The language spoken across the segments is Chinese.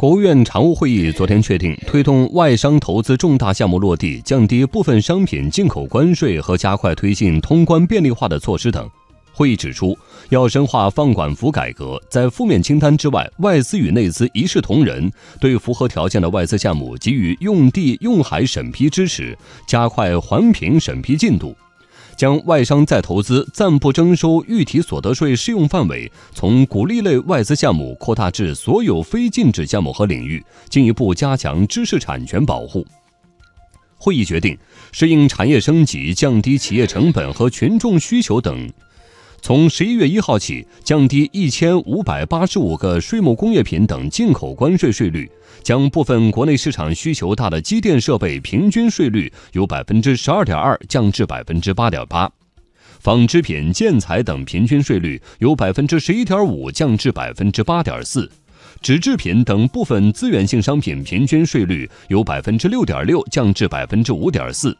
国务院常务会议昨天确定，推动外商投资重大项目落地、降低部分商品进口关税和加快推进通关便利化的措施等。会议指出，要深化放管服改革，在负面清单之外，外资与内资一视同仁，对符合条件的外资项目给予用地用海审批支持，加快环评审批进度。将外商再投资暂不征收预提所得税适用范围从鼓励类外资项目扩大至所有非禁止项目和领域，进一步加强知识产权保护。会议决定，适应产业升级、降低企业成本和群众需求等。从十一月一号起，降低一千五百八十五个税目工业品等进口关税税率，将部分国内市场需求大的机电设备平均税率由百分之十二点二降至百分之八点八，纺织品、建材等平均税率由百分之十一点五降至百分之八点四，纸制品等部分资源性商品平均税率由百分之六点六降至百分之五点四。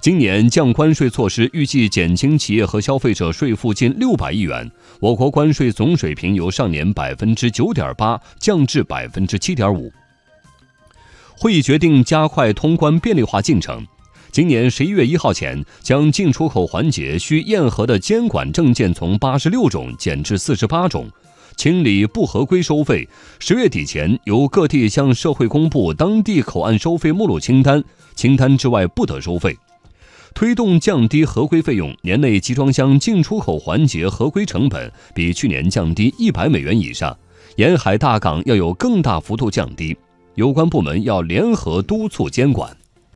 今年降关税措施预计减轻企业和消费者税负近六百亿元，我国关税总水平由上年百分之九点八降至百分之七点五。会议决定加快通关便利化进程，今年十一月一号前将进出口环节需验核的监管证件从八十六种减至四十八种，清理不合规收费。十月底前由各地向社会公布当地口岸收费目录清单，清单之外不得收费。推动降低合规费用，年内集装箱进出口环节合规成本比去年降低一百美元以上，沿海大港要有更大幅度降低，有关部门要联合督促监管。